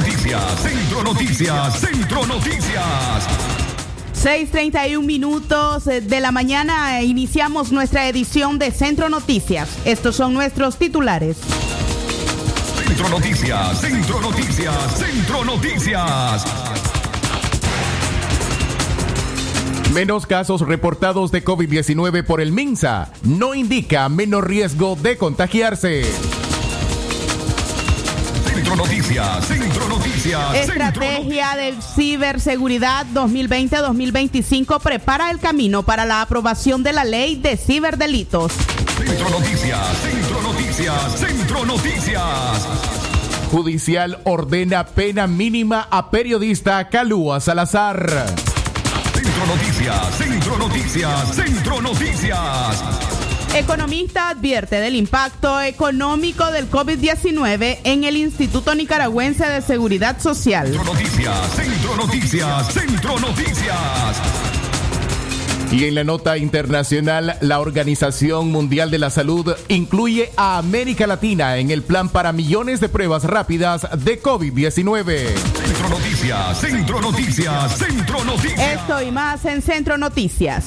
Noticias, Centro Noticias, Centro Noticias. 6:31 minutos de la mañana iniciamos nuestra edición de Centro Noticias. Estos son nuestros titulares. Centro Noticias, Centro Noticias, Centro Noticias. Menos casos reportados de COVID-19 por el MINSA no indica menos riesgo de contagiarse. Centro Noticias, Centro Noticias. Estrategia de ciberseguridad 2020-2025 prepara el camino para la aprobación de la ley de ciberdelitos. Centro Noticias, Centro Noticias, Centro Noticias. Judicial ordena pena mínima a periodista Calúa Salazar. Centro Noticias, Centro Noticias, Centro Noticias. Economista advierte del impacto económico del COVID-19 en el Instituto Nicaragüense de Seguridad Social. Centro Noticias, Centro Noticias, Centro Noticias. Y en la nota internacional, la Organización Mundial de la Salud incluye a América Latina en el plan para millones de pruebas rápidas de COVID-19. Centro Noticias, Centro Noticias, Centro Noticias. Esto y más en Centro Noticias.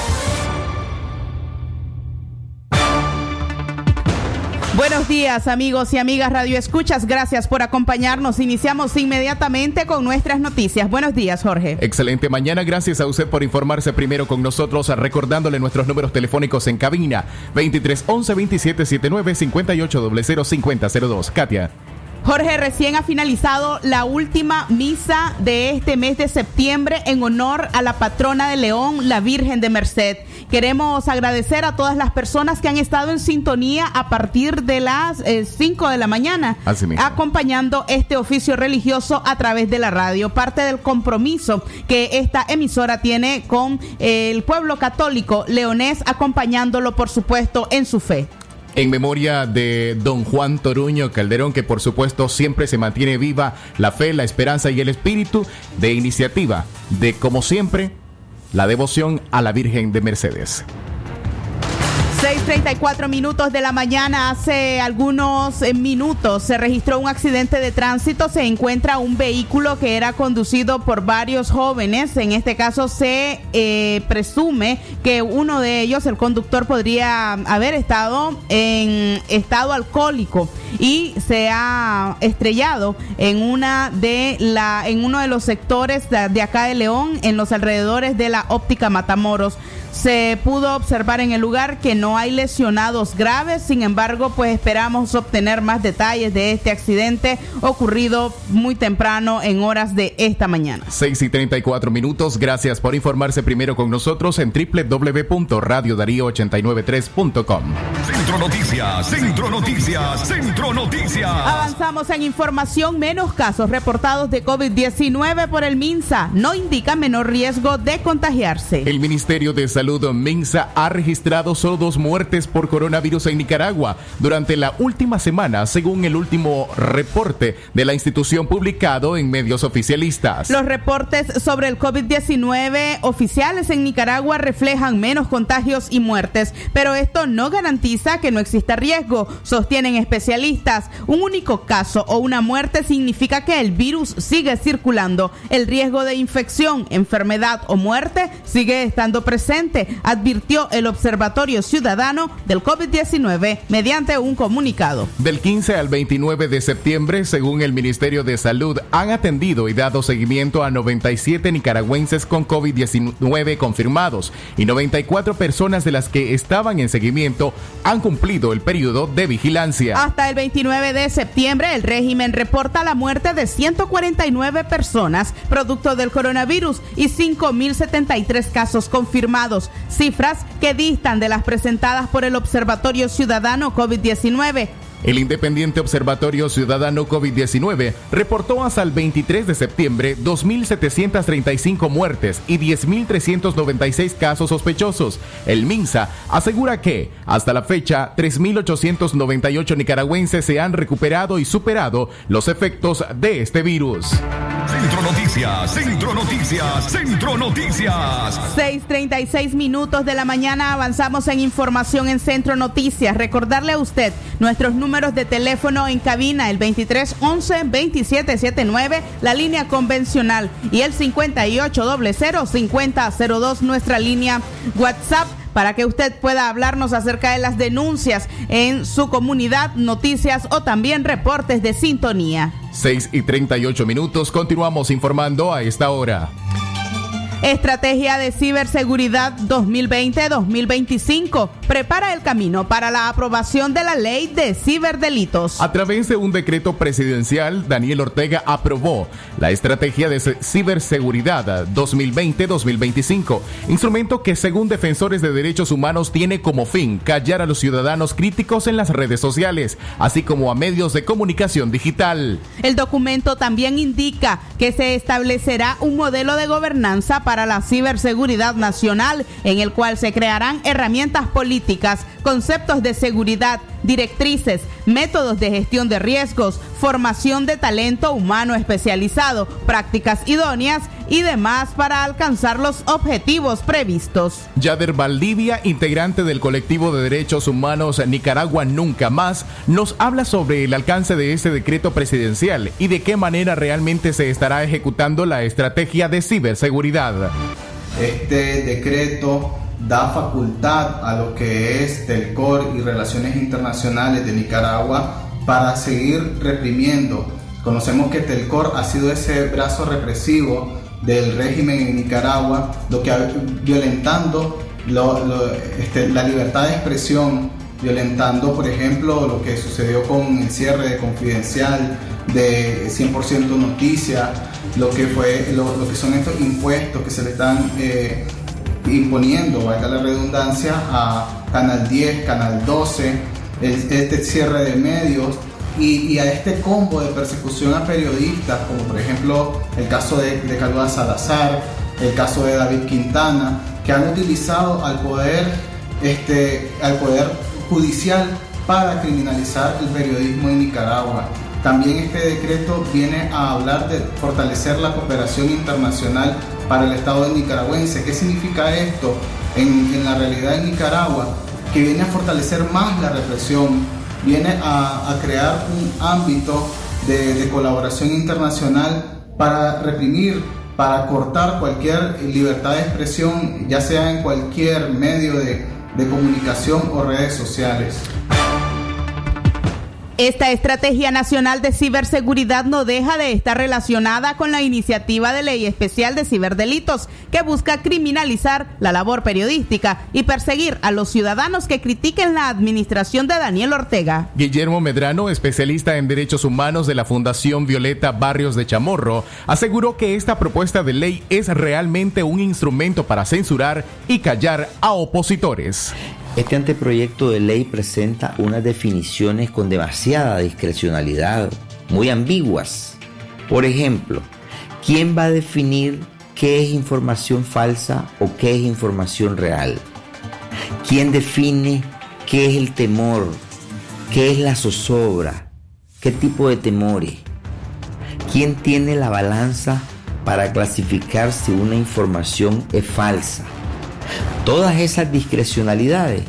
Buenos días amigos y amigas Radio Escuchas, gracias por acompañarnos. Iniciamos inmediatamente con nuestras noticias. Buenos días Jorge. Excelente mañana, gracias a usted por informarse primero con nosotros, recordándole nuestros números telefónicos en cabina 23 11 27 79 58 00 50 02. Katia. Jorge, recién ha finalizado la última misa de este mes de septiembre en honor a la patrona de León, la Virgen de Merced. Queremos agradecer a todas las personas que han estado en sintonía a partir de las 5 eh, de la mañana, acompañando este oficio religioso a través de la radio. Parte del compromiso que esta emisora tiene con el pueblo católico leonés, acompañándolo, por supuesto, en su fe en memoria de don Juan Toruño Calderón, que por supuesto siempre se mantiene viva la fe, la esperanza y el espíritu de iniciativa, de como siempre, la devoción a la Virgen de Mercedes. 6.34 minutos de la mañana, hace algunos eh, minutos se registró un accidente de tránsito, se encuentra un vehículo que era conducido por varios jóvenes, en este caso se eh, presume que uno de ellos, el conductor, podría haber estado en estado alcohólico y se ha estrellado en una de la en uno de los sectores de acá de León en los alrededores de la óptica Matamoros se pudo observar en el lugar que no hay lesionados graves, sin embargo, pues esperamos obtener más detalles de este accidente ocurrido muy temprano en horas de esta mañana. 6 y 34 minutos, gracias por informarse primero con nosotros en www.radiodarío893.com. Centro Noticias, Centro Noticias, Centro Noticias. Avanzamos en información, menos casos reportados de COVID-19 por el MINSA, no indica menor riesgo de contagiarse. El Ministerio de Salud Salud Minsa ha registrado solo dos muertes por coronavirus en Nicaragua durante la última semana, según el último reporte de la institución publicado en medios oficialistas. Los reportes sobre el COVID-19 oficiales en Nicaragua reflejan menos contagios y muertes, pero esto no garantiza que no exista riesgo, sostienen especialistas. Un único caso o una muerte significa que el virus sigue circulando. El riesgo de infección, enfermedad o muerte sigue estando presente advirtió el Observatorio Ciudadano del COVID-19 mediante un comunicado. Del 15 al 29 de septiembre, según el Ministerio de Salud, han atendido y dado seguimiento a 97 nicaragüenses con COVID-19 confirmados y 94 personas de las que estaban en seguimiento han cumplido el periodo de vigilancia. Hasta el 29 de septiembre, el régimen reporta la muerte de 149 personas producto del coronavirus y 5.073 casos confirmados cifras que distan de las presentadas por el Observatorio Ciudadano COVID-19. El Independiente Observatorio Ciudadano COVID-19 reportó hasta el 23 de septiembre 2.735 muertes y 10.396 casos sospechosos. El MINSA asegura que, hasta la fecha, 3.898 nicaragüenses se han recuperado y superado los efectos de este virus. Centro Noticias, Centro Noticias, Centro Noticias. 6:36 minutos de la mañana avanzamos en información en Centro Noticias. Recordarle a usted nuestros números de teléfono en cabina, el 2311-2779, la línea convencional, y el 5800-5002, nuestra línea WhatsApp para que usted pueda hablarnos acerca de las denuncias en su comunidad, noticias o también reportes de sintonía. 6 y 38 minutos, continuamos informando a esta hora. Estrategia de Ciberseguridad 2020-2025 prepara el camino para la aprobación de la ley de ciberdelitos. A través de un decreto presidencial, Daniel Ortega aprobó la Estrategia de Ciberseguridad 2020-2025, instrumento que según defensores de derechos humanos tiene como fin callar a los ciudadanos críticos en las redes sociales, así como a medios de comunicación digital. El documento también indica que se establecerá un modelo de gobernanza para para la ciberseguridad nacional, en el cual se crearán herramientas políticas, conceptos de seguridad, directrices, métodos de gestión de riesgos, formación de talento humano especializado, prácticas idóneas y demás para alcanzar los objetivos previstos. Yader Valdivia, integrante del colectivo de derechos humanos Nicaragua Nunca Más, nos habla sobre el alcance de este decreto presidencial y de qué manera realmente se estará ejecutando la estrategia de ciberseguridad. Este decreto da facultad a lo que es Telcor y Relaciones Internacionales de Nicaragua para seguir reprimiendo. Conocemos que Telcor ha sido ese brazo represivo del régimen en Nicaragua, lo que violentando este, la libertad de expresión, violentando, por ejemplo, lo que sucedió con el cierre de Confidencial, de 100% Noticia, lo que, fue, lo, que son estos impuestos que se le están eh, imponiendo, valga la redundancia, a Canal 10, Canal 12, este cierre de medios y, a este combo de persecución a periodistas, como por ejemplo el caso de, de Salazar, el caso de David Quintana, que han utilizado al poder, este, al poder judicial para criminalizar el periodismo en Nicaragua. También este decreto viene a hablar de fortalecer la cooperación internacional para el Estado de nicaragüense. ¿Qué significa esto en, la realidad de Nicaragua? Que viene a fortalecer más la represión, viene a, crear un ámbito de, colaboración internacional para reprimir, para cortar cualquier libertad de expresión, ya sea en cualquier medio de comunicación o redes sociales. Esta estrategia nacional de ciberseguridad no deja de estar relacionada con la iniciativa de ley especial de ciberdelitos que busca criminalizar la labor periodística y perseguir a los ciudadanos que critiquen la administración de Daniel Ortega. Guillermo Medrano, especialista en derechos humanos de la Fundación Violeta Barrios de Chamorro, aseguró que esta propuesta de ley es realmente un instrumento para censurar y callar a opositores. Este anteproyecto de ley presenta unas definiciones con demasiada discrecionalidad, muy ambiguas. Por ejemplo, ¿quién va a definir qué es información falsa o qué es información real? ¿Quién define qué es el temor? ¿Qué es la zozobra? ¿Qué tipo de temores? ¿Quién tiene la balanza para clasificar si una información es falsa? Todas esas discrecionalidades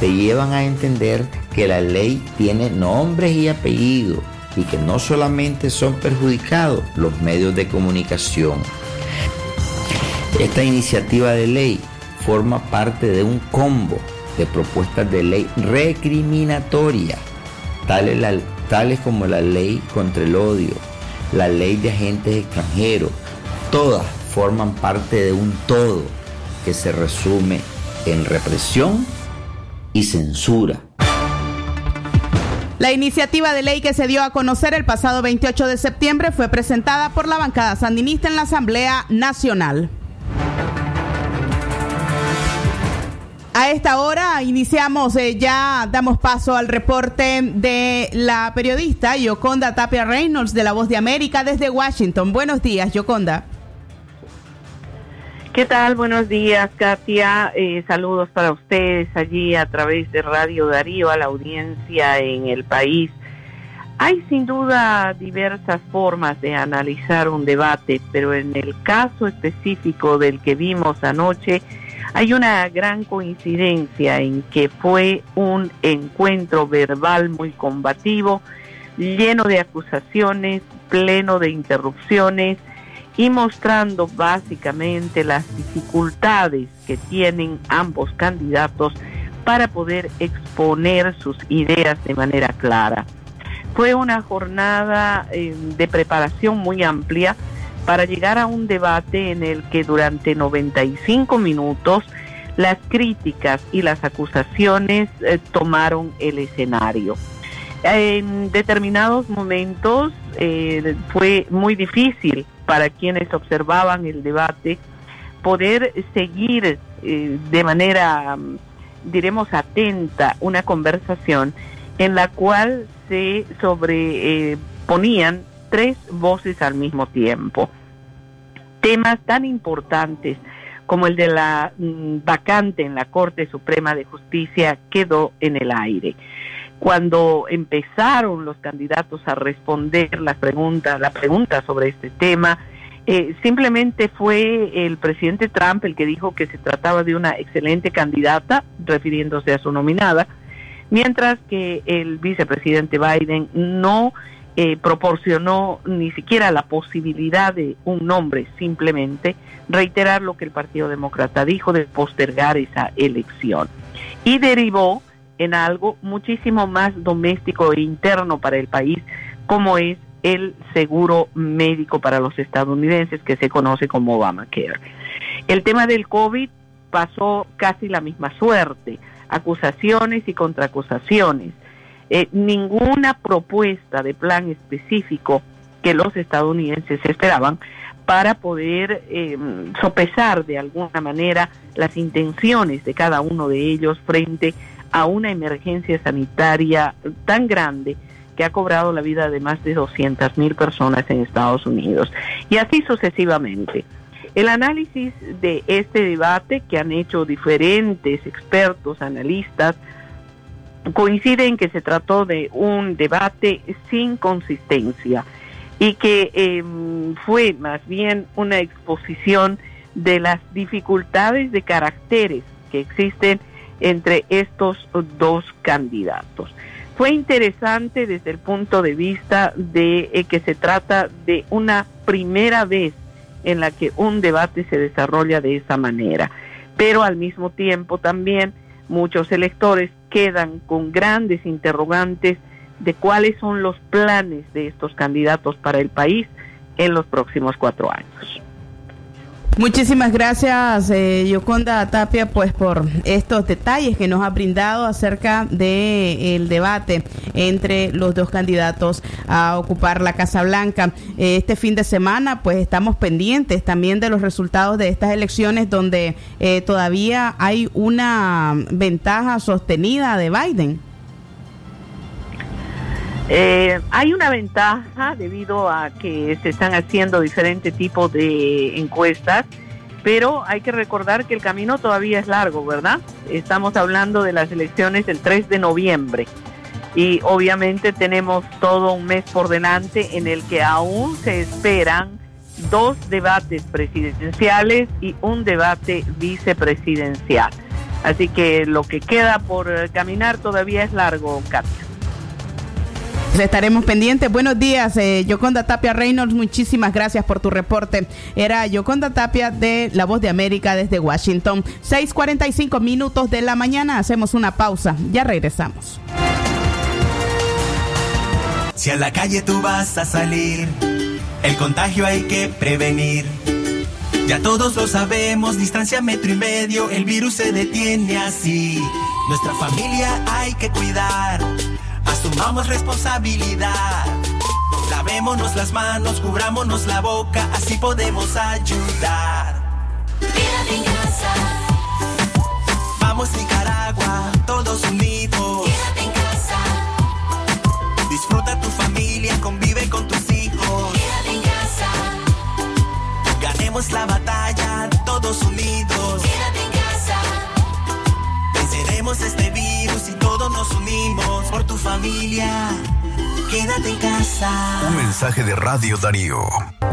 te llevan a entender que la ley tiene nombres y apellidos y que no solamente son perjudicados los medios de comunicación. Esta iniciativa de ley forma parte de un combo de propuestas de ley recriminatoria, tales, tales como la ley contra el odio, la ley de agentes extranjeros, todas forman parte de un todo que se resume en represión y censura. La iniciativa de ley que se dio a conocer el pasado 28 de septiembre fue presentada por la bancada sandinista en la Asamblea Nacional. A esta hora iniciamos, eh, ya damos paso al reporte de la periodista Yoconda Tapia Reynolds de La Voz de América desde Washington. Buenos días, Yoconda. ¿Qué tal? Buenos días, Katia. Eh, saludos para ustedes allí a través de Radio Darío, a la audiencia en el país. Hay sin duda diversas formas de analizar un debate, pero en el caso específico del que vimos anoche, hay una gran coincidencia en que fue un encuentro verbal muy combativo, lleno de acusaciones, pleno de interrupciones, y mostrando básicamente las dificultades que tienen ambos candidatos para poder exponer sus ideas de manera clara. Fue una jornada eh, de preparación muy amplia para llegar a un debate en el que durante 95 minutos las críticas y las acusaciones eh, tomaron el escenario. En determinados momentos eh, fue muy difícil para quienes observaban el debate poder seguir eh, de manera, diremos, atenta una conversación en la cual se sobreponían eh, tres voces al mismo tiempo. Temas tan importantes como el de la mm, vacante en la Corte Suprema de Justicia quedó en el aire cuando empezaron los candidatos a responder las preguntas, la pregunta sobre este tema, eh, simplemente fue el presidente Trump el que dijo que se trataba de una excelente candidata, refiriéndose a su nominada, mientras que el vicepresidente Biden no eh, proporcionó ni siquiera la posibilidad de un nombre, simplemente reiterar lo que el Partido Demócrata dijo de postergar esa elección. Y derivó en algo muchísimo más doméstico e interno para el país, como es el seguro médico para los estadounidenses que se conoce como Obamacare. El tema del COVID pasó casi la misma suerte, acusaciones y contraacusaciones. Eh, ninguna propuesta de plan específico que los estadounidenses esperaban para poder eh, sopesar de alguna manera las intenciones de cada uno de ellos frente a una emergencia sanitaria tan grande que ha cobrado la vida de más de 200 mil personas en Estados Unidos. Y así sucesivamente. El análisis de este debate que han hecho diferentes expertos, analistas, coincide en que se trató de un debate sin consistencia y que em, fue más bien una exposición de las dificultades de caracteres que existen entre estos dos candidatos. Fue interesante desde el punto de vista de eh, que se trata de una primera vez en la que un debate se desarrolla de esa manera, pero al mismo tiempo también muchos electores quedan con grandes interrogantes de cuáles son los planes de estos candidatos para el país en los próximos cuatro años. Muchísimas gracias, eh, Yoconda Tapia, pues por estos detalles que nos ha brindado acerca del debate entre los dos candidatos a ocupar la Casa Blanca. Eh, este fin de semana, pues estamos pendientes también de los resultados de estas elecciones donde eh, todavía hay una ventaja sostenida de Biden. Eh, hay una ventaja debido a que se están haciendo diferentes tipos de encuestas, pero hay que recordar que el camino todavía es largo, ¿verdad? Estamos hablando de las elecciones del 3 de noviembre y obviamente tenemos todo un mes por delante en el que aún se esperan dos debates presidenciales y un debate vicepresidencial. Así que lo que queda por caminar todavía es largo, Katia. Estaremos pendientes. Buenos días, eh, Yoconda Tapia Reynolds. Muchísimas gracias por tu reporte. Era Yoconda Tapia de La Voz de América desde Washington. 6:45 minutos de la mañana. Hacemos una pausa. Ya regresamos. Si a la calle tú vas a salir, el contagio hay que prevenir. Ya todos lo sabemos, distancia metro y medio, el virus se detiene así. Nuestra familia hay que cuidar Asumamos responsabilidad. Lavémonos las manos, cubrámonos la boca, así podemos ayudar. Quédate en casa. Vamos Nicaragua, todos unidos. Quédate en casa. Disfruta tu familia Quédate en casa. Un mensaje de Radio Darío.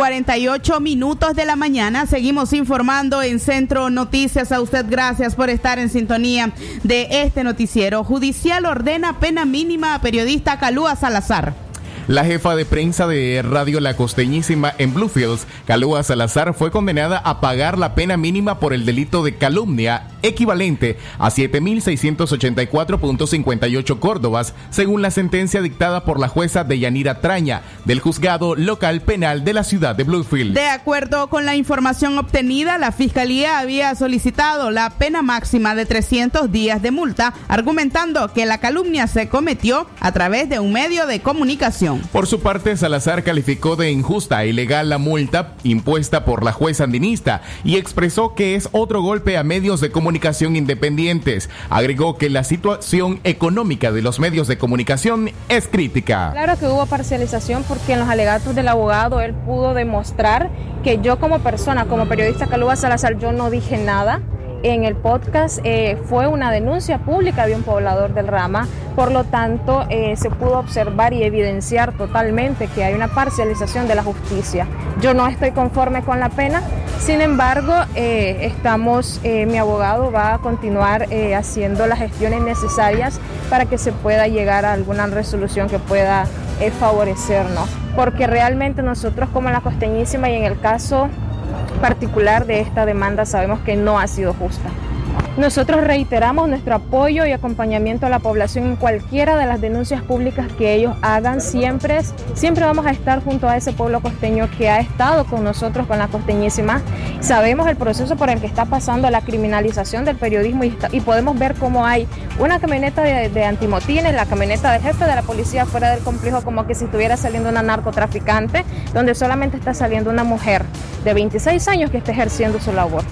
2374. 6:48 minutos de la mañana. Seguimos informando en Centro Noticias. A usted gracias por estar en sintonía de este noticiero. Judicial ordena pena mínima a periodista Calúa Salazar. La jefa de prensa de Radio La Costeñísima en Bluefields, Calúa Salazar, fue condenada a pagar la pena mínima por el delito de calumnia equivalente a 7.684.58 córdobas, según la sentencia dictada por la jueza Deyanira Traña del juzgado local penal de la ciudad de Bluefield. De acuerdo con la información obtenida, la fiscalía había solicitado la pena máxima de 300 días de multa, argumentando que la calumnia se cometió a través de un medio de comunicación. Por su parte, Salazar calificó de injusta e ilegal la multa impuesta por la jueza andinista y expresó que es otro golpe a medios de comunicación independientes. Agregó que la situación económica de los medios de comunicación es crítica. Claro que hubo parcialización porque en los alegatos del abogado él pudo demostrar que yo como persona, como periodista Calúa Salazar, yo no dije nada en el podcast eh, fue una denuncia pública de un poblador del Rama, por lo tanto eh, se pudo observar y evidenciar totalmente que hay una parcialización de la justicia. Yo no estoy conforme con la pena, sin embargo, eh, estamos, mi abogado va a continuar haciendo las gestiones necesarias para que se pueda llegar a alguna resolución que pueda favorecernos, porque realmente nosotros como la costeñísima y en el caso particular de esta demanda sabemos que no ha sido justa. Nosotros reiteramos nuestro apoyo y acompañamiento a la población en cualquiera de las denuncias públicas que ellos hagan. Siempre, siempre vamos a estar junto a ese pueblo costeño que ha estado con nosotros, con la costeñísima. Sabemos el proceso por el que está pasando la criminalización del periodismo y, podemos ver cómo hay una camioneta de, de, antimotines, la camioneta del jefe de la policía fuera del complejo como que si estuviera saliendo una narcotraficante, donde solamente está saliendo una mujer de 26 años que está ejerciendo su labor.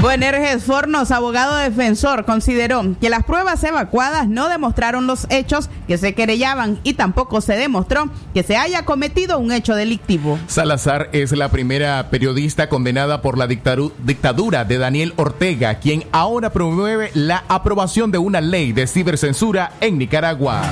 Buenerges Fornos, abogado defensor, consideró que las pruebas evacuadas no demostraron los hechos que se querellaban y tampoco se demostró que se haya cometido un hecho delictivo. Salazar es la primera periodista condenada por la dictadura de Daniel Ortega, quien ahora promueve la aprobación de una ley de cibercensura en Nicaragua.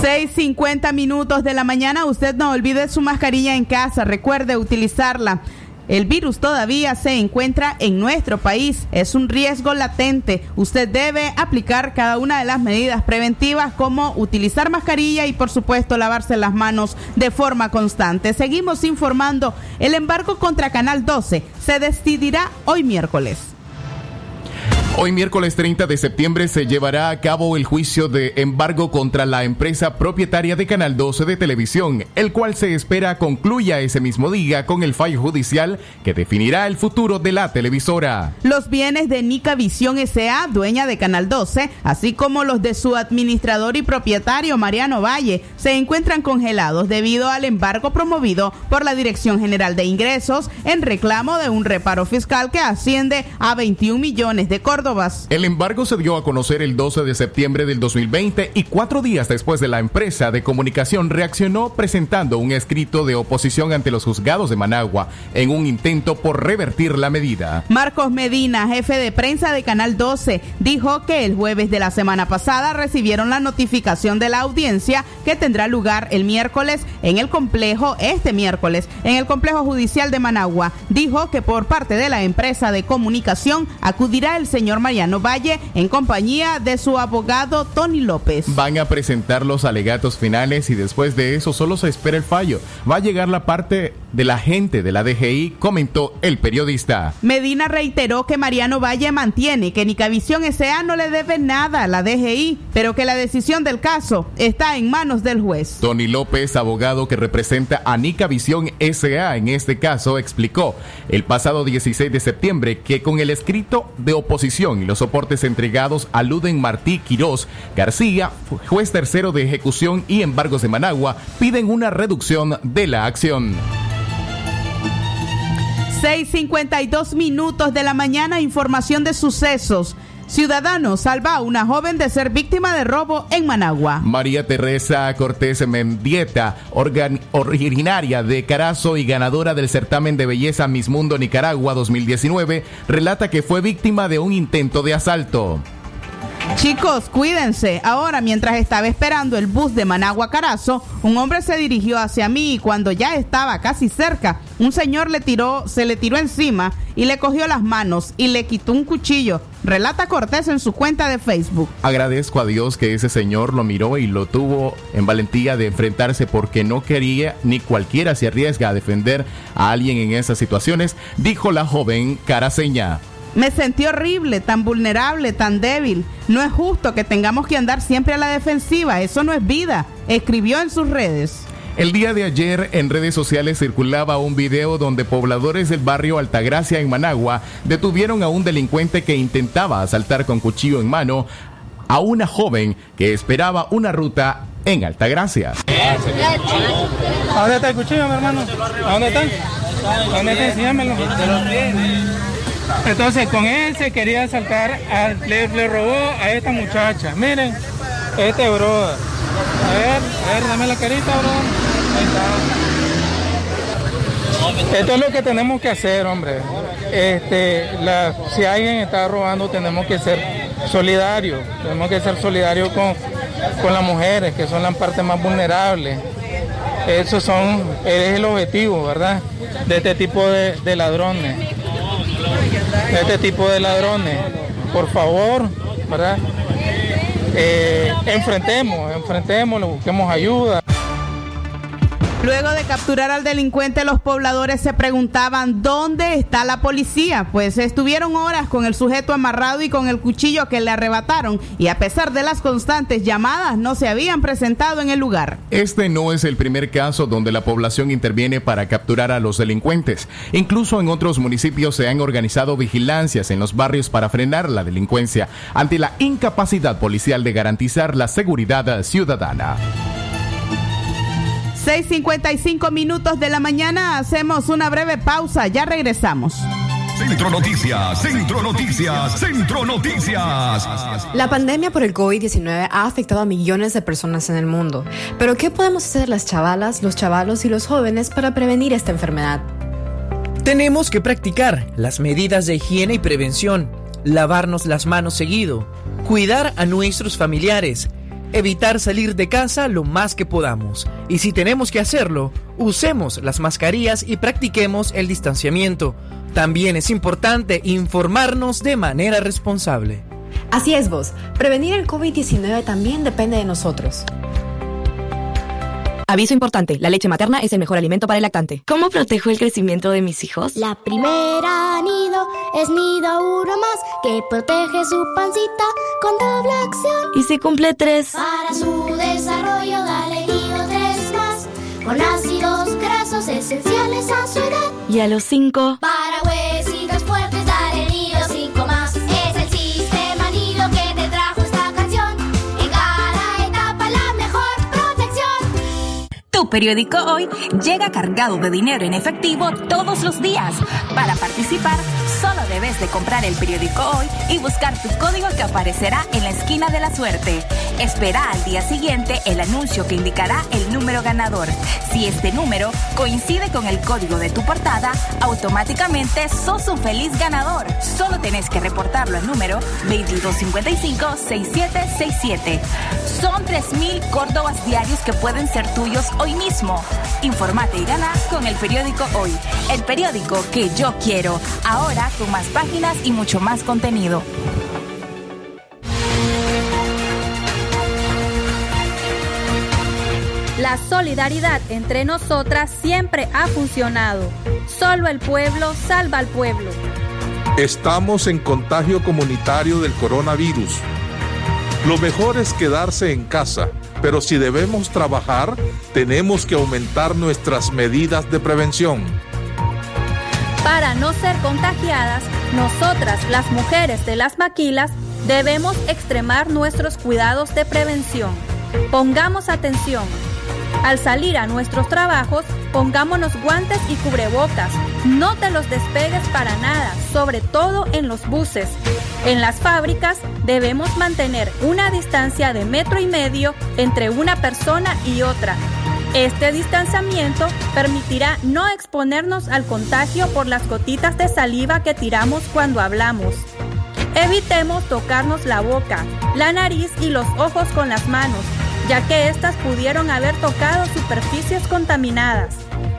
6.50 minutos de la mañana. Usted no olvide su mascarilla en casa. Recuerde utilizarla. El virus todavía se encuentra en nuestro país. Es un riesgo latente. Usted debe aplicar cada una de las medidas preventivas como utilizar mascarilla y por supuesto lavarse las manos de forma constante. Seguimos informando. El embargo contra Canal 12 se decidirá hoy miércoles. Hoy miércoles 30 de septiembre se llevará a cabo el juicio de embargo contra la empresa propietaria de Canal 12 de televisión, el cual se espera concluya ese mismo día con el fallo judicial que definirá el futuro de la televisora. Los bienes de Nica Visión SA, dueña de Canal 12, así como los de su administrador y propietario Mariano Valle, se encuentran congelados debido al embargo promovido por la Dirección General de Ingresos en reclamo de un reparo fiscal que asciende a 21 millones de el embargo se dio a conocer el 12 de septiembre del 2020 y cuatro días después de la empresa de comunicación reaccionó presentando un escrito de oposición ante los juzgados de Managua en un intento por revertir la medida. Marcos Medina, jefe de prensa de Canal 12, dijo que el jueves de la semana pasada recibieron la notificación de la audiencia que tendrá lugar el miércoles en el complejo, este miércoles, en el complejo judicial de Managua. Dijo que por parte de la empresa de comunicación acudirá el señor Mariano Valle en compañía de su abogado Tony López. Van a presentar los alegatos finales y después de eso solo se espera el fallo. Va a llegar la parte de la gente de la DGI, comentó el periodista. Medina reiteró que Mariano Valle mantiene que Nicavisión S.A. no le debe nada a la DGI, pero que la decisión del caso está en manos del juez. Tony López, abogado que representa a Nicavisión S.A. en este caso, explicó el pasado 16 de septiembre que con el escrito de oposición y los soportes entregados aluden Martí Quirós García, juez tercero de ejecución y embargos de Managua, piden una reducción de la acción. 6:52 minutos de la mañana, información de sucesos. Ciudadano salva a una joven de ser víctima de robo en Managua. María Teresa Cortés Mendieta, originaria de Carazo y ganadora del certamen de belleza Miss Mundo Nicaragua 2019, relata que fue víctima de un intento de asalto. Chicos, cuídense. Ahora, mientras estaba esperando el bus de Managua Carazo, un hombre se dirigió hacia mí y cuando ya estaba casi cerca, un señor le tiró, se le tiró encima y le cogió las manos y le quitó un cuchillo. Relata Cortés en su cuenta de Facebook. Agradezco a Dios que ese señor lo miró y lo tuvo en valentía de enfrentarse porque no quería ni cualquiera se arriesga a defender a alguien en esas situaciones, dijo la joven caraseña. Me sentí horrible, tan vulnerable, tan débil. No es justo que tengamos que andar siempre a la defensiva. Eso no es vida. Escribió en sus redes. El día de ayer en redes sociales circulaba un video donde pobladores del barrio Altagracia en Managua detuvieron a un delincuente que intentaba asaltar con cuchillo en mano a una joven que esperaba una ruta en Altagracia. ¿A dónde está el cuchillo, mi hermano? ¿A dónde está? ¿A dónde está? Entonces con él se quería asaltar, le, robó a esta muchacha. Miren, este brother. A ver, a ver, dame la carita, bro. Ahí está. Esto es lo que tenemos que hacer, hombre. Este, si alguien está robando, tenemos que ser solidarios. Tenemos que ser solidarios con, con las mujeres, que son las partes más vulnerables. Eso son, es el objetivo, ¿verdad? De este tipo de ladrones este tipo de ladrones. Por favor, ¿verdad? Eh, enfrentemos, enfrentemos, busquemos ayuda. Luego de capturar al delincuente, los pobladores se preguntaban dónde está la policía, pues estuvieron horas con el sujeto amarrado y con el cuchillo que le arrebataron y a pesar de las constantes llamadas no se habían presentado en el lugar. Este no es el primer caso donde la población interviene para capturar a los delincuentes. Incluso en otros municipios se han organizado vigilancias en los barrios para frenar la delincuencia ante la incapacidad policial de garantizar la seguridad ciudadana. 6.55 minutos de la mañana, hacemos una breve pausa, ya regresamos. Centro Noticias, Centro Noticias, Centro Noticias. La pandemia por el COVID-19 ha afectado a millones de personas en el mundo. Pero ¿qué podemos hacer las chavalas, los chavalos y los jóvenes para prevenir esta enfermedad? Tenemos que practicar las medidas de higiene y prevención, lavarnos las manos seguido, cuidar a nuestros familiares, evitar salir de casa lo más que podamos. Y si tenemos que hacerlo, usemos las mascarillas y practiquemos el distanciamiento. También es importante informarnos de manera responsable. Así es vos, prevenir el COVID-19 también depende de nosotros. Aviso importante, la leche materna es el mejor alimento para el lactante. ¿Cómo protejo el crecimiento de mis hijos? La primera nido es nido uno más que protege su pancita con doble acción. ¿Y si cumple tres? Para su desarrollo dale nido tres más con ácidos grasos esenciales a su edad. ¿Y a los cinco? Para huesitos fuertes Tu periódico hoy llega cargado de dinero en efectivo todos los días. Para participar, solo debes de comprar el periódico hoy y buscar tu código que aparecerá en la esquina de la suerte. Espera al día siguiente el anuncio que indicará el número ganador. Si este número coincide con el código de tu portada, automáticamente sos un feliz ganador. Solo tenés que reportarlo al número 2255-6767. Son 3.000 córdobas diarios que pueden ser tuyos hoy mismo. Informate y gana con el periódico Hoy. El periódico que yo quiero. Ahora con más páginas y mucho más contenido. La solidaridad entre nosotras siempre ha funcionado. Solo el pueblo salva al pueblo. Estamos en contagio comunitario del coronavirus. Lo mejor es quedarse en casa, pero si debemos trabajar, tenemos que aumentar nuestras medidas de prevención. Para no ser contagiadas, nosotras, las mujeres de las maquilas, debemos extremar nuestros cuidados de prevención. Pongamos atención. Al salir a nuestros trabajos, pongámonos guantes y cubrebocas. No te los despegues para nada, sobre todo en los buses. En las fábricas debemos mantener una distancia de metro y medio entre una persona y otra. Este distanciamiento permitirá no exponernos al contagio por las gotitas de saliva que tiramos cuando hablamos. Evitemos tocarnos la boca, la nariz y los ojos con las manos, ya que éstas pudieron haber tocado superficies contaminadas.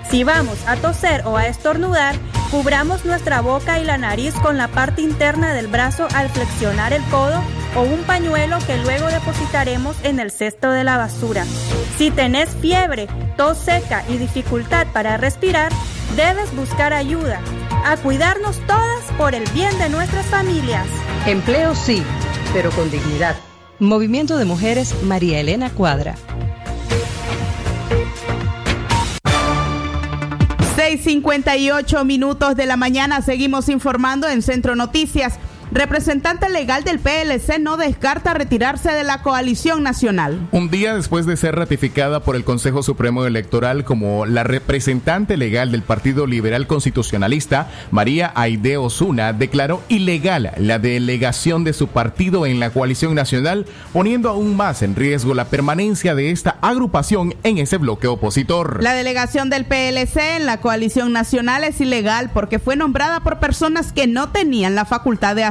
Si vamos a toser o a estornudar, cubramos nuestra boca y la nariz con la parte interna del brazo al flexionar el codo o un pañuelo que luego depositaremos en el cesto de la basura. Si tenés fiebre, tos seca y dificultad para respirar, debes buscar ayuda. A cuidarnos todas por el bien de nuestras familias. Empleo sí, pero con dignidad. Movimiento de Mujeres María Elena Cuadra. 6:58 minutos de la mañana seguimos informando en Centro Noticias. Representante legal del PLC no descarta retirarse de la coalición nacional. Un día después de ser ratificada por el Consejo Supremo Electoral como la representante legal del Partido Liberal Constitucionalista, María Aide Osuna declaró ilegal la delegación de su partido en la coalición nacional, poniendo aún más en riesgo la permanencia de esta agrupación en ese bloque opositor. La delegación del PLC en la coalición nacional es ilegal porque fue nombrada por personas que no tenían la facultad de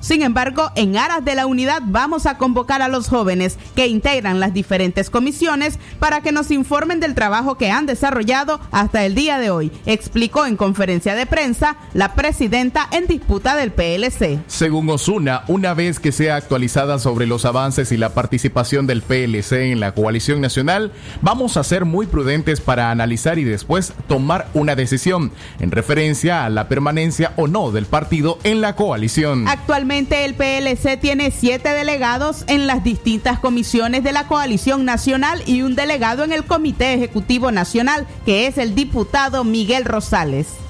Sin embargo, en aras de la unidad vamos a convocar a los jóvenes que integran las diferentes comisiones para que nos informen del trabajo que han desarrollado hasta el día de hoy, explicó en conferencia de prensa la presidenta en disputa del PLC. Según Osuna, una vez que sea actualizada sobre los avances y la participación del PLC en la coalición nacional, vamos a ser muy prudentes para analizar y después tomar una decisión en referencia a la permanencia o no del partido en la coalición. Actualmente el PLC tiene siete delegados en las distintas comisiones de la coalición nacional y un delegado en el Comité Ejecutivo Nacional, que es el diputado Miguel Rosales.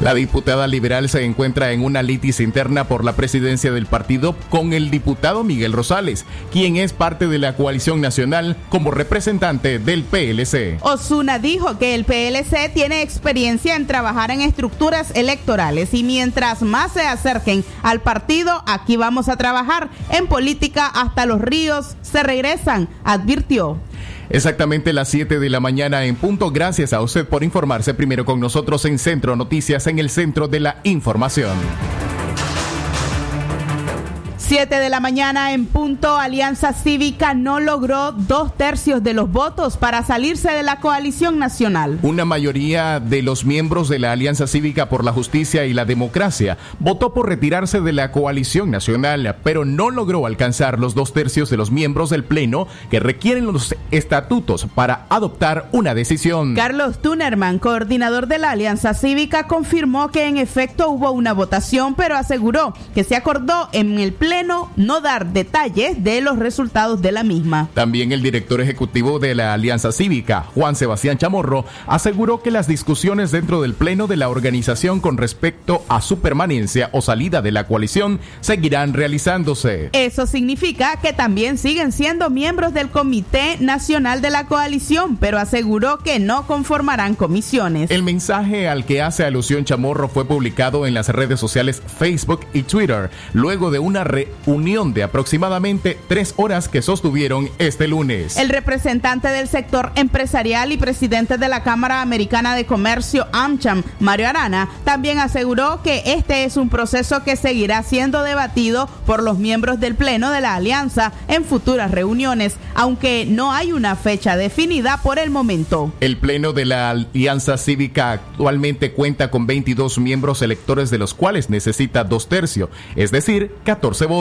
La diputada liberal se encuentra en una litis interna por la presidencia del partido con el diputado Miguel Rosales, quien es parte de la coalición nacional como representante del PLC. Osuna dijo que el PLC tiene experiencia en trabajar en estructuras electorales y mientras más se acerquen al partido, aquí vamos a trabajar. En política hasta los ríos se regresan, advirtió. Exactamente las 7 de la mañana en punto. Gracias a usted por informarse primero con nosotros en Centro Noticias, en el centro de la información. Siete de la mañana en punto, Alianza Cívica no logró dos tercios de los votos para salirse de la coalición nacional. Una mayoría de los miembros de la Alianza Cívica por la Justicia y la Democracia votó por retirarse de la coalición nacional, pero no logró alcanzar los dos tercios de los miembros del Pleno que requieren los estatutos para adoptar una decisión. Carlos Tunerman, coordinador de la Alianza Cívica, confirmó que en efecto hubo una votación, pero aseguró que se acordó en el Pleno no dar detalles de los resultados de la misma. También el director ejecutivo de la Alianza Cívica, Juan Sebastián Chamorro, aseguró que las discusiones dentro del Pleno de la organización con respecto a su permanencia o salida de la coalición seguirán realizándose. Eso significa que también siguen siendo miembros del Comité Nacional de la Coalición, pero aseguró que no conformarán comisiones. El mensaje al que hace alusión Chamorro fue publicado en las redes sociales Facebook y Twitter, luego de una reunión de aproximadamente tres horas que sostuvieron este lunes. El representante del sector empresarial y presidente de la Cámara Americana de Comercio, AmCham, Mario Arana, también aseguró que este es un proceso que seguirá siendo debatido por los miembros del Pleno de la Alianza en futuras reuniones, aunque no hay una fecha definida por el momento. El Pleno de la Alianza Cívica actualmente cuenta con 22 miembros electores de los cuales necesita dos tercios, es decir, 14 votos,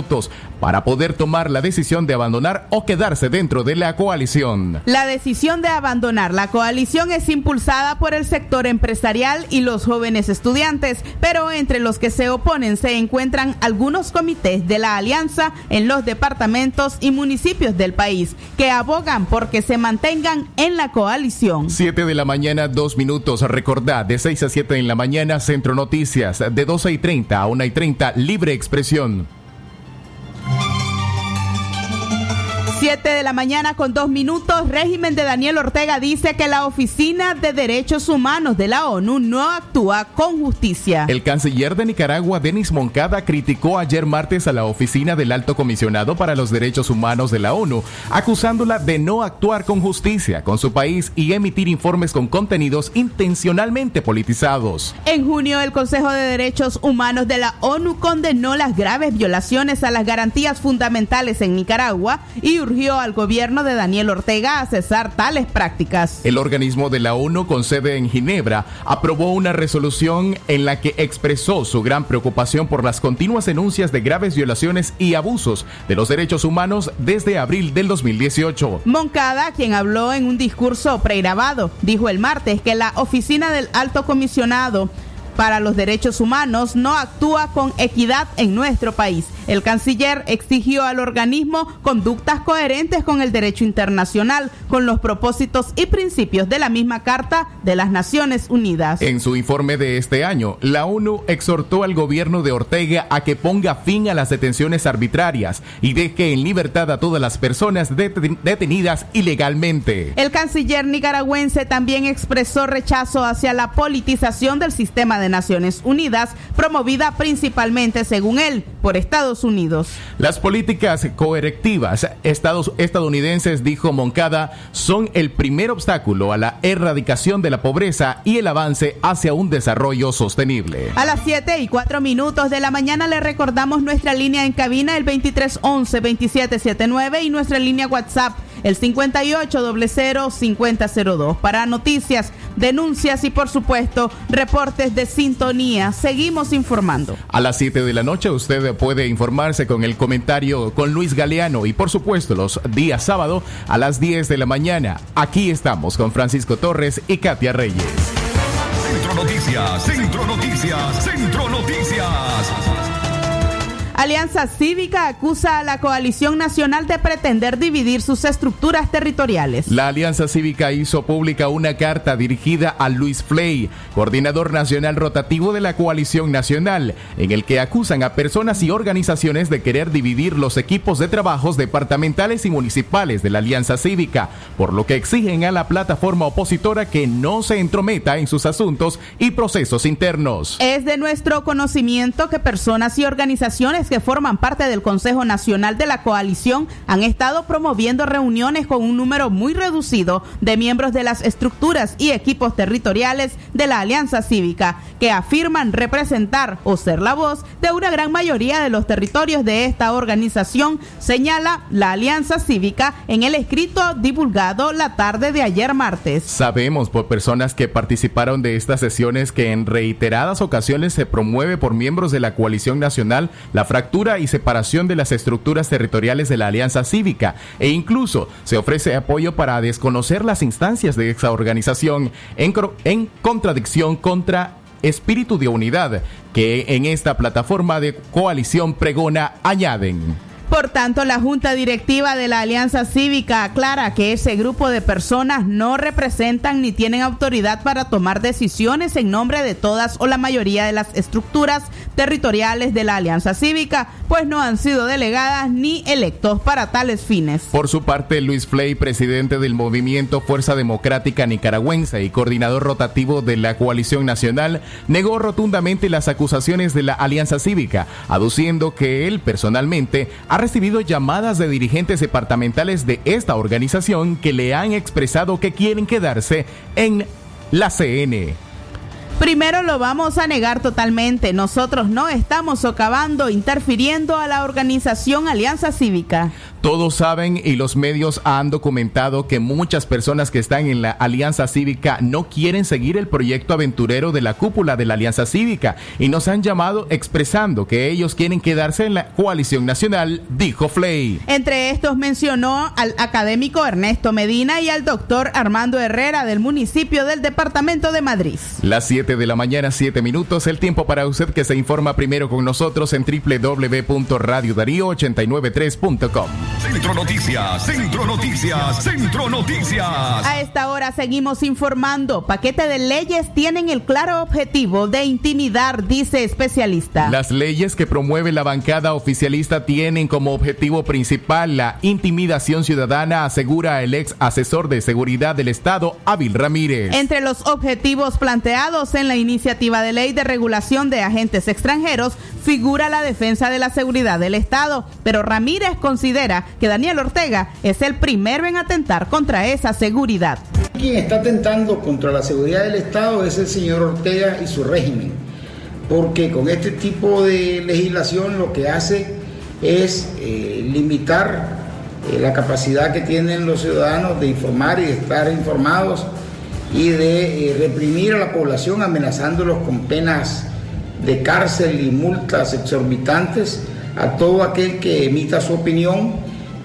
para poder tomar la decisión de abandonar o quedarse dentro de la coalición. La decisión de abandonar la coalición es impulsada por el sector empresarial y los jóvenes estudiantes, pero entre los que se oponen se encuentran algunos comités de la alianza en los departamentos y municipios del país que abogan por que se mantengan en la coalición. 7 de la mañana, dos minutos. Recordad, de 6 a 7 en la mañana, Centro Noticias. De 12 y 30 a 1 y 30, Libre Expresión. 7 de la mañana con dos minutos, régimen de Daniel Ortega dice que la Oficina de Derechos Humanos de la ONU no actúa con justicia. El canciller de Nicaragua, Denis Moncada, criticó ayer martes a la Oficina del Alto Comisionado para los Derechos Humanos de la ONU, acusándola de no actuar con justicia con su país y emitir informes con contenidos intencionalmente politizados. En junio, el Consejo de Derechos Humanos de la ONU condenó las graves violaciones a las garantías fundamentales en Nicaragua y urgió al gobierno de Daniel Ortega a cesar tales prácticas. El organismo de la ONU con sede en Ginebra aprobó una resolución en la que expresó su gran preocupación por las continuas denuncias de graves violaciones y abusos de los derechos humanos desde abril del 2018. Moncada, quien habló en un discurso pregrabado, dijo el martes que la oficina del alto comisionado para los derechos humanos no actúa con equidad en nuestro país. El canciller exigió al organismo conductas coherentes con el derecho internacional, con los propósitos y principios de la misma Carta de las Naciones Unidas. En su informe de este año, la ONU exhortó al gobierno de Ortega a que ponga fin a las detenciones arbitrarias y deje en libertad a todas las personas deten- detenidas ilegalmente. El canciller nicaragüense también expresó rechazo hacia la politización del sistema de Naciones Unidas, promovida principalmente, según él, por Estados Unidos. Las políticas coerectivas estados, estadounidenses, dijo Moncada, son el primer obstáculo a la erradicación de la pobreza y el avance hacia un desarrollo sostenible. A las 7 y 4 minutos de la mañana le recordamos nuestra línea en cabina el 2311-2779 y nuestra línea WhatsApp el 5800-5002 para noticias, denuncias y por supuesto reportes de sintonía. Seguimos informando. A las 7 de la noche usted puede informarse con el comentario con Luis Galeano y por supuesto los días sábado a las 10 de la mañana. Aquí estamos con Francisco Torres y Katia Reyes. Centro Noticias, Centro Noticias, Centro Noticias. Alianza Cívica acusa a la coalición nacional de pretender dividir sus estructuras territoriales. La Alianza Cívica hizo pública una carta dirigida a Luis Fley, coordinador nacional rotativo de la Coalición Nacional, en el que acusan a personas y organizaciones de querer dividir los equipos de trabajos departamentales y municipales de la Alianza Cívica, por lo que exigen a la plataforma opositora que no se entrometa en sus asuntos y procesos internos. Es de nuestro conocimiento que personas y organizaciones que forman parte del Consejo Nacional de la Coalición han estado promoviendo reuniones con un número muy reducido de miembros de las estructuras y equipos territoriales de la Alianza Cívica, que afirman representar o ser la voz de una gran mayoría de los territorios de esta organización, señala la Alianza Cívica en el escrito divulgado la tarde de ayer martes. Sabemos por personas que participaron de estas sesiones que en reiteradas ocasiones se promueve por miembros de la coalición nacional la fractura y separación de las estructuras territoriales de la Alianza Cívica e incluso se ofrece apoyo para desconocer las instancias de esa organización en, en contradicción contra espíritu de unidad que en esta plataforma de coalición pregona añaden. Por tanto, la Junta Directiva de la Alianza Cívica aclara que ese grupo de personas no representan ni tienen autoridad para tomar decisiones en nombre de todas o la mayoría de las estructuras territoriales de la Alianza Cívica, pues no han sido delegadas ni electos para tales fines. Por su parte, Luis Flay, presidente del movimiento Fuerza Democrática Nicaragüense y coordinador rotativo de la Coalición Nacional, negó rotundamente las acusaciones de la Alianza Cívica, aduciendo que él personalmente ha recibido llamadas de dirigentes departamentales de esta organización que le han expresado que quieren quedarse en la CN. Primero lo vamos a negar totalmente. Nosotros no estamos socavando, interfiriendo a la organización Alianza Cívica. Todos saben y los medios han documentado que muchas personas que están en la Alianza Cívica no quieren seguir el proyecto aventurero de la cúpula de la Alianza Cívica y nos han llamado expresando que ellos quieren quedarse en la coalición nacional, dijo Flay. Entre estos mencionó al académico Ernesto Medina y al doctor Armando Herrera del municipio del departamento de Madrid. Las 7 de la mañana, 7 minutos, el tiempo para usted que se informa primero con nosotros en www.radiodarío893.com. Centro Noticias, Centro Noticias, Centro Noticias. A esta hora seguimos informando. Paquete de leyes tienen el claro objetivo de intimidar, dice especialista. Las leyes que promueve la bancada oficialista tienen como objetivo principal la intimidación ciudadana, asegura el ex asesor de seguridad del Estado, Ávil Ramírez. Entre los objetivos planteados en la iniciativa de ley de regulación de agentes extranjeros figura la defensa de la seguridad del Estado, pero Ramírez considera que Daniel Ortega es el primero en atentar contra esa seguridad. Quien está atentando contra la seguridad del Estado es el señor Ortega y su régimen, porque con este tipo de legislación lo que hace es eh, limitar eh, la capacidad que tienen los ciudadanos de informar y de estar informados y de eh, reprimir a la población amenazándolos con penas de cárcel y multas exorbitantes a todo aquel que emita su opinión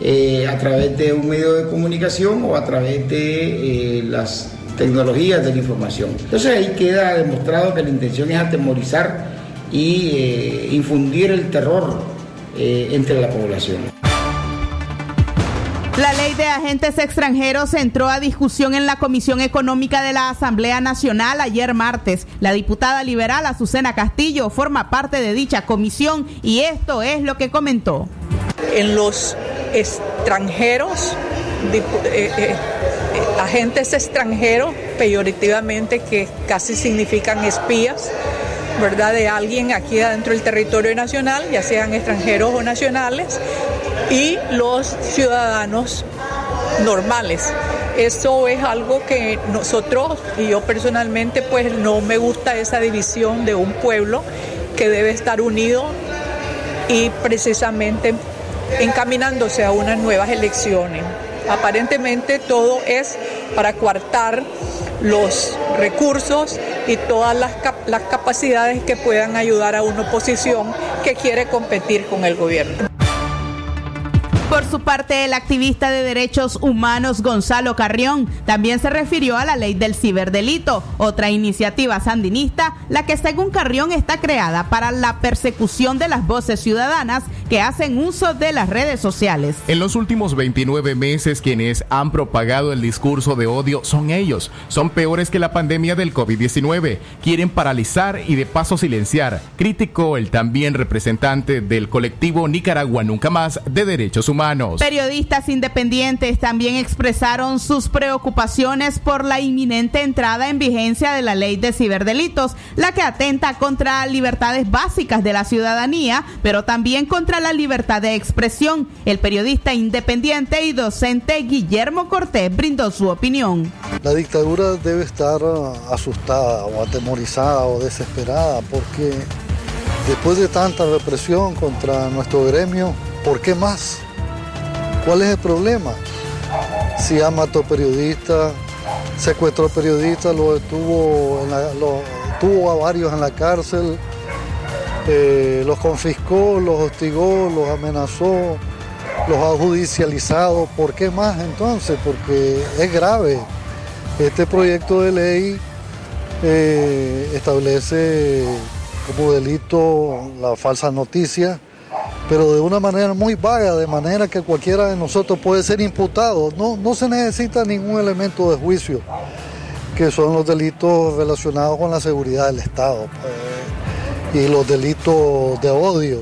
eh, a través de un medio de comunicación o a través de eh, las tecnologías de la información. Entonces ahí queda demostrado que la intención es atemorizar y eh, infundir el terror eh, entre la población. La ley de agentes extranjeros entró a discusión en la Comisión Económica de la Asamblea Nacional ayer martes. La diputada liberal Azucena Castillo forma parte de dicha comisión y esto es lo que comentó. En los extranjeros, eh, eh, eh, agentes extranjeros, peyorativamente, que casi significan espías, ¿verdad? De alguien aquí adentro del territorio nacional, ya sean extranjeros o nacionales, y los ciudadanos normales. Eso es algo que nosotros y yo personalmente pues no me gusta esa división de un pueblo que debe estar unido y precisamente encaminándose a unas nuevas elecciones. Aparentemente todo es para coartar los recursos y todas las, las capacidades que puedan ayudar a una oposición que quiere competir con el gobierno. Su parte, el activista de derechos humanos Gonzalo Carrión también se refirió a la ley del ciberdelito, otra iniciativa sandinista, la que según Carrión está creada para la persecución de las voces ciudadanas que hacen uso de las redes sociales. En los últimos 29 meses quienes han propagado el discurso de odio son ellos. Son peores que la pandemia del COVID-19. Quieren paralizar y de paso silenciar. Criticó el también representante del colectivo Nicaragua Nunca Más de Derechos Humanos. Periodistas independientes también expresaron sus preocupaciones por la inminente entrada en vigencia de la ley de ciberdelitos, la que atenta contra libertades básicas de la ciudadanía, pero también contra la libertad de expresión. El periodista independiente y docente Guillermo Cortés brindó su opinión. La dictadura debe estar ah, asustada o atemorizada o desesperada porque después de tanta represión contra nuestro gremio, ¿por qué más? ¿Cuál es el problema? Si ha matado periodistas, secuestró periodistas, lo detuvo, en tuvo a varios en la cárcel, eh, los confiscó, los hostigó, los amenazó, los ha judicializado. ¿Por qué más entonces? Porque es grave. Este proyecto de ley eh, establece como delito la falsa noticia, pero de una manera muy vaga, de manera que cualquiera de nosotros puede ser imputado. No, no se necesita ningún elemento de juicio, que son los delitos relacionados con la seguridad del Estado pues, y los delitos de odio.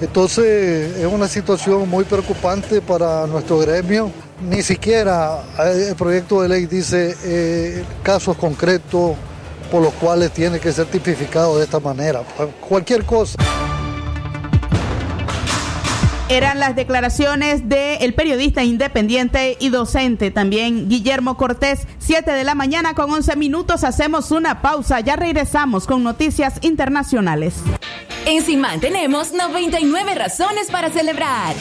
Entonces es una situación muy preocupante para nuestro gremio. Ni siquiera eh, el proyecto de ley dice eh, casos concretos por los cuales tiene que ser tipificado de esta manera. Cualquier cosa. Eran las declaraciones del periodista independiente y docente también Guillermo Cortés, 7 de la mañana con 11 minutos. Hacemos una pausa, ya regresamos con noticias internacionales. En Simán tenemos 99 razones para celebrar.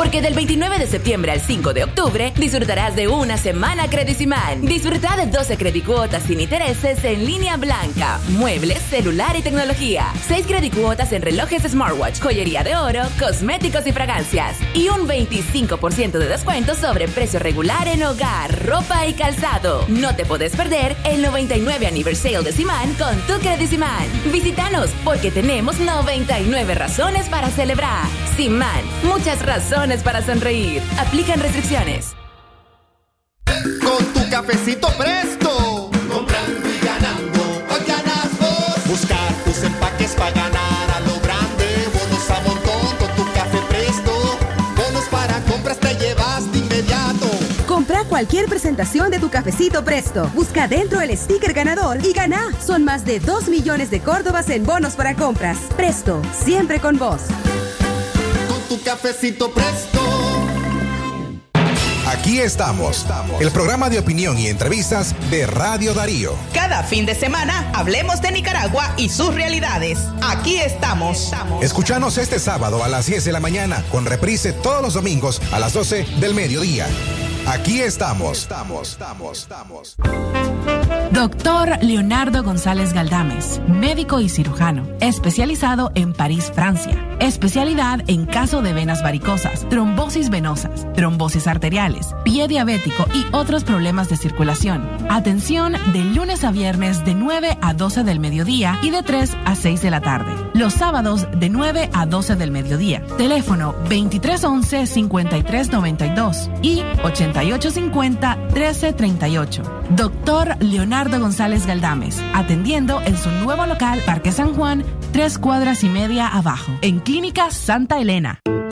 Porque del 29 de septiembre al 5 de octubre disfrutarás de una semana Credisimán. Disfruta de 12 credicuotas sin intereses en línea blanca, muebles, celular y tecnología. 6 credicuotas en relojes smartwatch, joyería de oro, cosméticos y fragancias. Y un 25% de descuento sobre precio regular en hogar, ropa y calzado. No te puedes perder el 99 aniversario de Simán con tu Credisimán. Visítanos porque tenemos 99 razones para celebrar. Simán, muchas razones para sonreír. Aplican restricciones. Con tu cafecito presto. Comprando y ganando. Hoy ganas vos. Buscar tus empaques para ganar a lo grande. Bonos a montón con tu café presto. Bonos para compras te llevas de inmediato. Compra cualquier presentación de tu cafecito Presto. Busca dentro el sticker ganador y gana. Son más de 2 millones de córdobas en bonos para compras. Presto, siempre con vos. Tu cafecito presto. Aquí estamos, el programa de opinión y entrevistas de Radio Darío. Cada fin de semana hablemos de Nicaragua y sus realidades. Aquí estamos. Escuchanos este sábado a las 10 de la mañana, con reprise todos los domingos a las 12 del mediodía. Aquí estamos. Estamos, estamos, estamos. Doctor Leonardo González Galdames, médico y cirujano, especializado en París, Francia. Especialidad en caso de venas varicosas, trombosis venosas, trombosis arteriales, pie diabético y otros problemas de circulación. Atención de lunes a viernes de 9 a 12 del mediodía y de 3 a 6 de la tarde. Los sábados de 9 a 12 del mediodía. Teléfono 2311-5392 y 8850-1338. Doctor Leonardo González Galdames, atendiendo en su nuevo local Parque San Juan, tres cuadras y media abajo, en Clínica Santa Elena.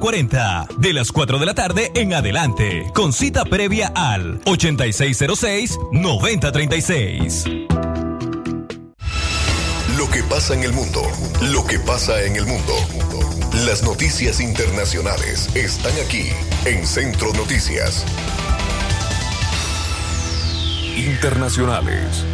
40. De las 4 de la tarde en adelante. Con cita previa al 8606-9036. Lo que pasa en el mundo, lo que pasa en el mundo. Las noticias internacionales están aquí en Centro Noticias. Internacionales.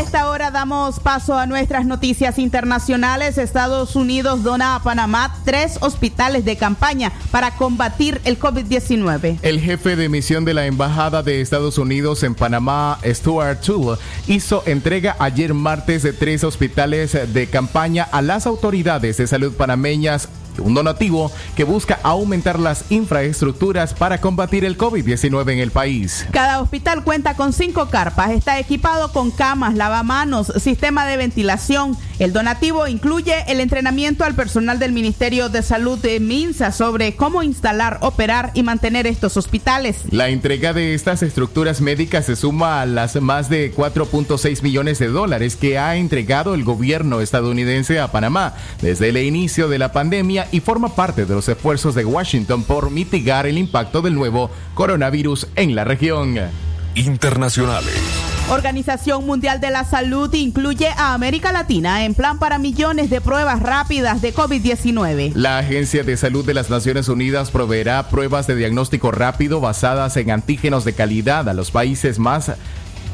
A esta hora damos paso a nuestras noticias internacionales. Estados Unidos dona a Panamá tres hospitales de campaña para combatir el COVID-19. El jefe de misión de la Embajada de Estados Unidos en Panamá, Stuart Toole, hizo entrega ayer martes de tres hospitales de campaña a las autoridades de salud panameñas un donativo que busca aumentar las infraestructuras para combatir el COVID-19 en el país. Cada hospital cuenta con cinco carpas, está equipado con camas, lavamanos, sistema de ventilación. El donativo incluye el entrenamiento al personal del Ministerio de Salud de MINSA sobre cómo instalar, operar y mantener estos hospitales. La entrega de estas estructuras médicas se suma a las más de 4.6 millones de dólares que ha entregado el gobierno estadounidense a Panamá desde el inicio de la pandemia y forma parte de los esfuerzos de Washington por mitigar el impacto del nuevo coronavirus en la región. Internacionales. Organización Mundial de la Salud incluye a América Latina en plan para millones de pruebas rápidas de COVID-19. La Agencia de Salud de las Naciones Unidas proveerá pruebas de diagnóstico rápido basadas en antígenos de calidad a los países más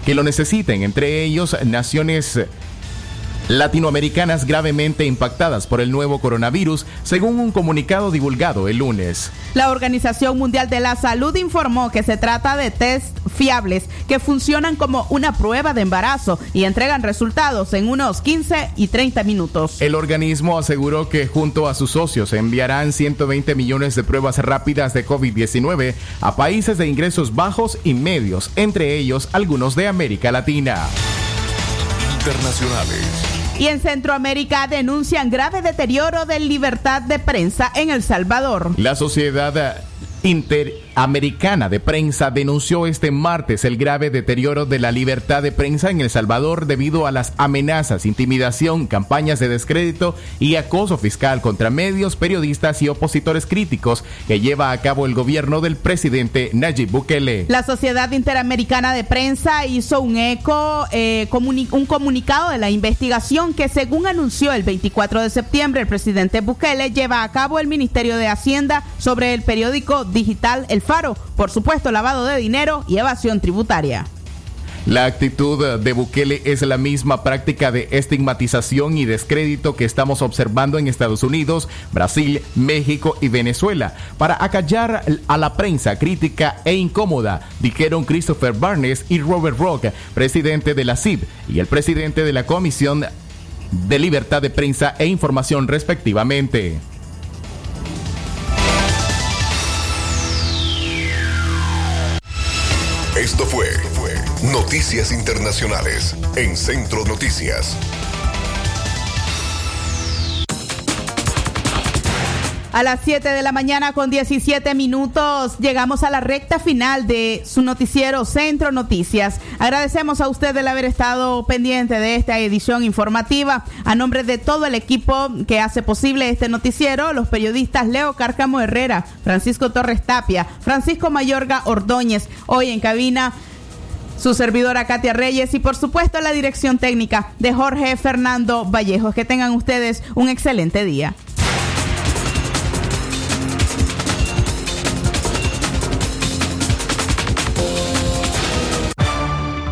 que lo necesiten, entre ellos naciones latinoamericanas gravemente impactadas por el nuevo coronavirus, según un comunicado divulgado el lunes. La Organización Mundial de la Salud informó que se trata de test fiables que funcionan como una prueba de embarazo y entregan resultados en unos 15 y 30 minutos. El organismo aseguró que junto a sus socios enviarán 120 millones de pruebas rápidas de COVID-19 a países de ingresos bajos y medios, entre ellos algunos de América Latina. Internacionales. Y en Centroamérica denuncian grave deterioro de libertad de prensa en El Salvador. La sociedad Interamericana de Prensa denunció este martes el grave deterioro de la libertad de prensa en El Salvador debido a las amenazas, intimidación, campañas de descrédito y acoso fiscal contra medios, periodistas y opositores críticos que lleva a cabo el gobierno del presidente Nayib Bukele. La Sociedad Interamericana de Prensa hizo un eco, eh, un comunicado de la investigación que según anunció el 24 de septiembre el presidente Bukele lleva a cabo el Ministerio de Hacienda sobre el periódico digital El Faro, por supuesto lavado de dinero y evasión tributaria. La actitud de Bukele es la misma práctica de estigmatización y descrédito que estamos observando en Estados Unidos, Brasil, México y Venezuela para acallar a la prensa crítica e incómoda, dijeron Christopher Barnes y Robert Rock, presidente de la CIB y el presidente de la Comisión de Libertad de Prensa e Información respectivamente. Esto fue Noticias Internacionales en Centro Noticias. A las 7 de la mañana con 17 minutos llegamos a la recta final de su noticiero Centro Noticias. Agradecemos a usted el haber estado pendiente de esta edición informativa. A nombre de todo el equipo que hace posible este noticiero, los periodistas Leo Cárcamo Herrera, Francisco Torres Tapia, Francisco Mayorga Ordóñez, hoy en cabina su servidora Katia Reyes y por supuesto la dirección técnica de Jorge Fernando Vallejos. Que tengan ustedes un excelente día.